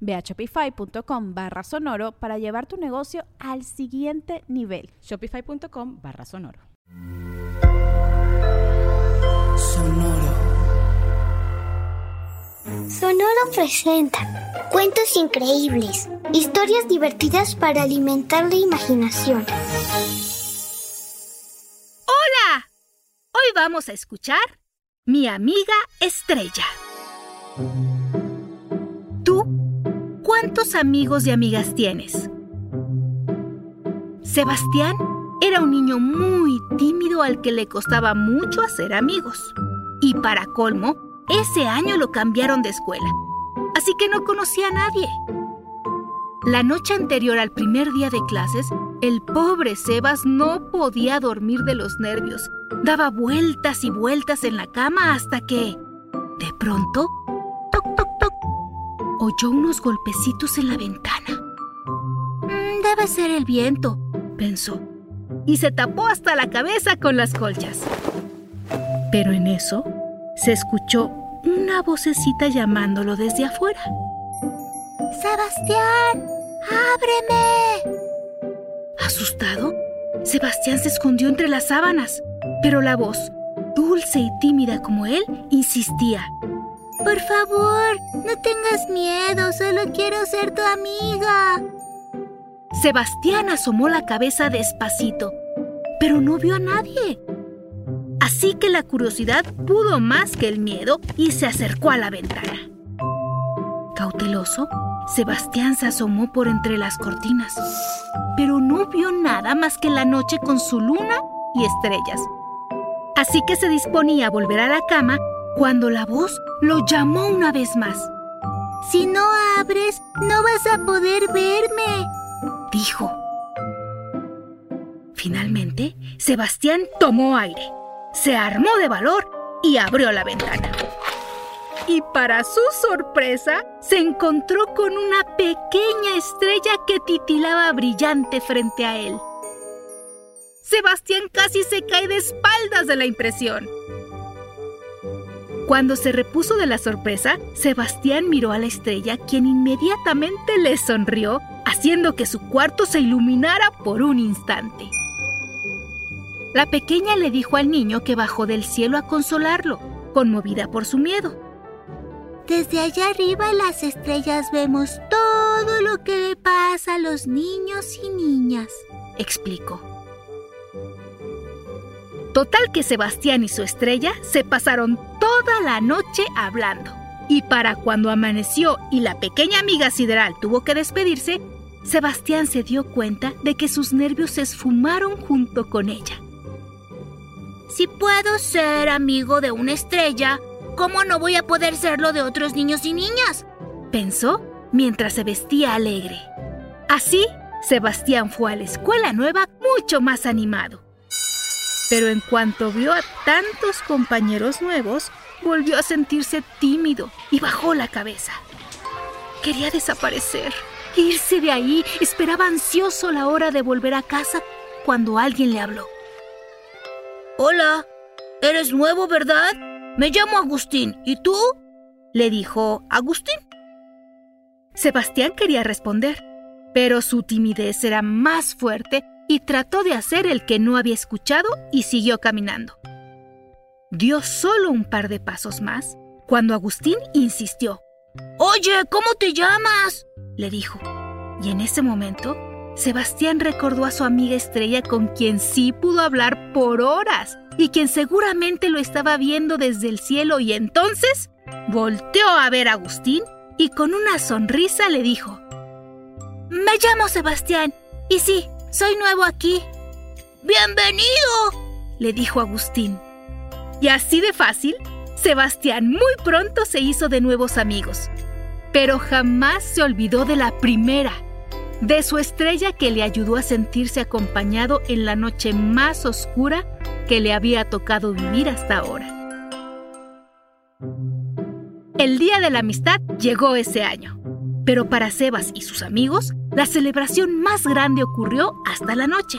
Ve a shopify.com barra sonoro para llevar tu negocio al siguiente nivel. Shopify.com barra sonoro. Sonoro. Sonoro presenta cuentos increíbles, historias divertidas para alimentar la imaginación. ¡Hola! Hoy vamos a escuchar Mi amiga Estrella. ¿Cuántos amigos y amigas tienes? Sebastián era un niño muy tímido al que le costaba mucho hacer amigos. Y para colmo, ese año lo cambiaron de escuela, así que no conocía a nadie. La noche anterior al primer día de clases, el pobre Sebas no podía dormir de los nervios. Daba vueltas y vueltas en la cama hasta que, de pronto, oyó unos golpecitos en la ventana. Mm, debe ser el viento, pensó, y se tapó hasta la cabeza con las colchas. Pero en eso se escuchó una vocecita llamándolo desde afuera. Sebastián, ábreme. Asustado, Sebastián se escondió entre las sábanas, pero la voz, dulce y tímida como él, insistía. Por favor, no tengas miedo, solo quiero ser tu amiga. Sebastián asomó la cabeza despacito, pero no vio a nadie. Así que la curiosidad pudo más que el miedo y se acercó a la ventana. Cauteloso, Sebastián se asomó por entre las cortinas, pero no vio nada más que la noche con su luna y estrellas. Así que se disponía a volver a la cama cuando la voz lo llamó una vez más. Si no abres, no vas a poder verme, dijo. Finalmente, Sebastián tomó aire, se armó de valor y abrió la ventana. Y para su sorpresa, se encontró con una pequeña estrella que titilaba brillante frente a él. Sebastián casi se cae de espaldas de la impresión. Cuando se repuso de la sorpresa, Sebastián miró a la estrella, quien inmediatamente le sonrió, haciendo que su cuarto se iluminara por un instante. La pequeña le dijo al niño que bajó del cielo a consolarlo, conmovida por su miedo. Desde allá arriba las estrellas vemos todo lo que le pasa a los niños y niñas, explicó. Total que Sebastián y su estrella se pasaron toda la noche hablando. Y para cuando amaneció y la pequeña amiga sideral tuvo que despedirse, Sebastián se dio cuenta de que sus nervios se esfumaron junto con ella. Si puedo ser amigo de una estrella, ¿cómo no voy a poder serlo de otros niños y niñas? Pensó mientras se vestía alegre. Así, Sebastián fue a la escuela nueva mucho más animado pero en cuanto vio a tantos compañeros nuevos, volvió a sentirse tímido y bajó la cabeza. Quería desaparecer, irse de ahí, esperaba ansioso la hora de volver a casa cuando alguien le habló. Hola, eres nuevo, ¿verdad? Me llamo Agustín, ¿y tú? le dijo Agustín. Sebastián quería responder, pero su timidez era más fuerte y trató de hacer el que no había escuchado y siguió caminando. Dio solo un par de pasos más cuando Agustín insistió. Oye, ¿cómo te llamas? le dijo. Y en ese momento, Sebastián recordó a su amiga Estrella con quien sí pudo hablar por horas y quien seguramente lo estaba viendo desde el cielo y entonces volteó a ver a Agustín y con una sonrisa le dijo, Me llamo Sebastián y sí, soy nuevo aquí. ¡Bienvenido! le dijo Agustín. Y así de fácil, Sebastián muy pronto se hizo de nuevos amigos, pero jamás se olvidó de la primera, de su estrella que le ayudó a sentirse acompañado en la noche más oscura que le había tocado vivir hasta ahora. El Día de la Amistad llegó ese año, pero para Sebas y sus amigos, la celebración más grande ocurrió hasta la noche,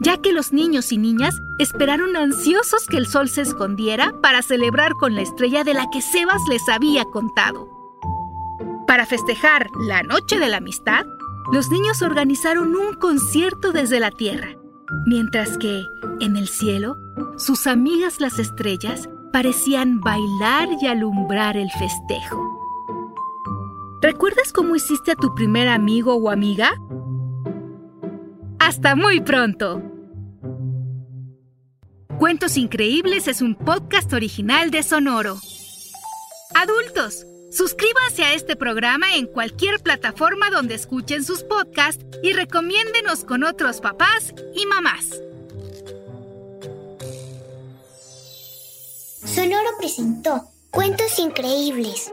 ya que los niños y niñas esperaron ansiosos que el sol se escondiera para celebrar con la estrella de la que Sebas les había contado. Para festejar la Noche de la Amistad, los niños organizaron un concierto desde la Tierra, mientras que, en el cielo, sus amigas las estrellas parecían bailar y alumbrar el festejo. ¿Recuerdas cómo hiciste a tu primer amigo o amiga? Hasta muy pronto. Cuentos Increíbles es un podcast original de Sonoro. Adultos, suscríbanse a este programa en cualquier plataforma donde escuchen sus podcasts y recomiéndenos con otros papás y mamás. Sonoro presentó Cuentos Increíbles,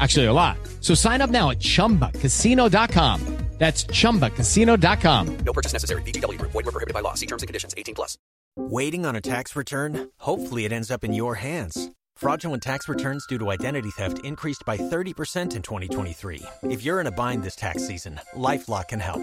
Actually, a lot. So sign up now at chumbacasino.com. That's chumbacasino.com. No purchase necessary. VGW Group. Void were prohibited by law. See terms and conditions. 18 plus. Waiting on a tax return? Hopefully, it ends up in your hands. Fraudulent tax returns due to identity theft increased by 30% in 2023. If you're in a bind this tax season, LifeLock can help.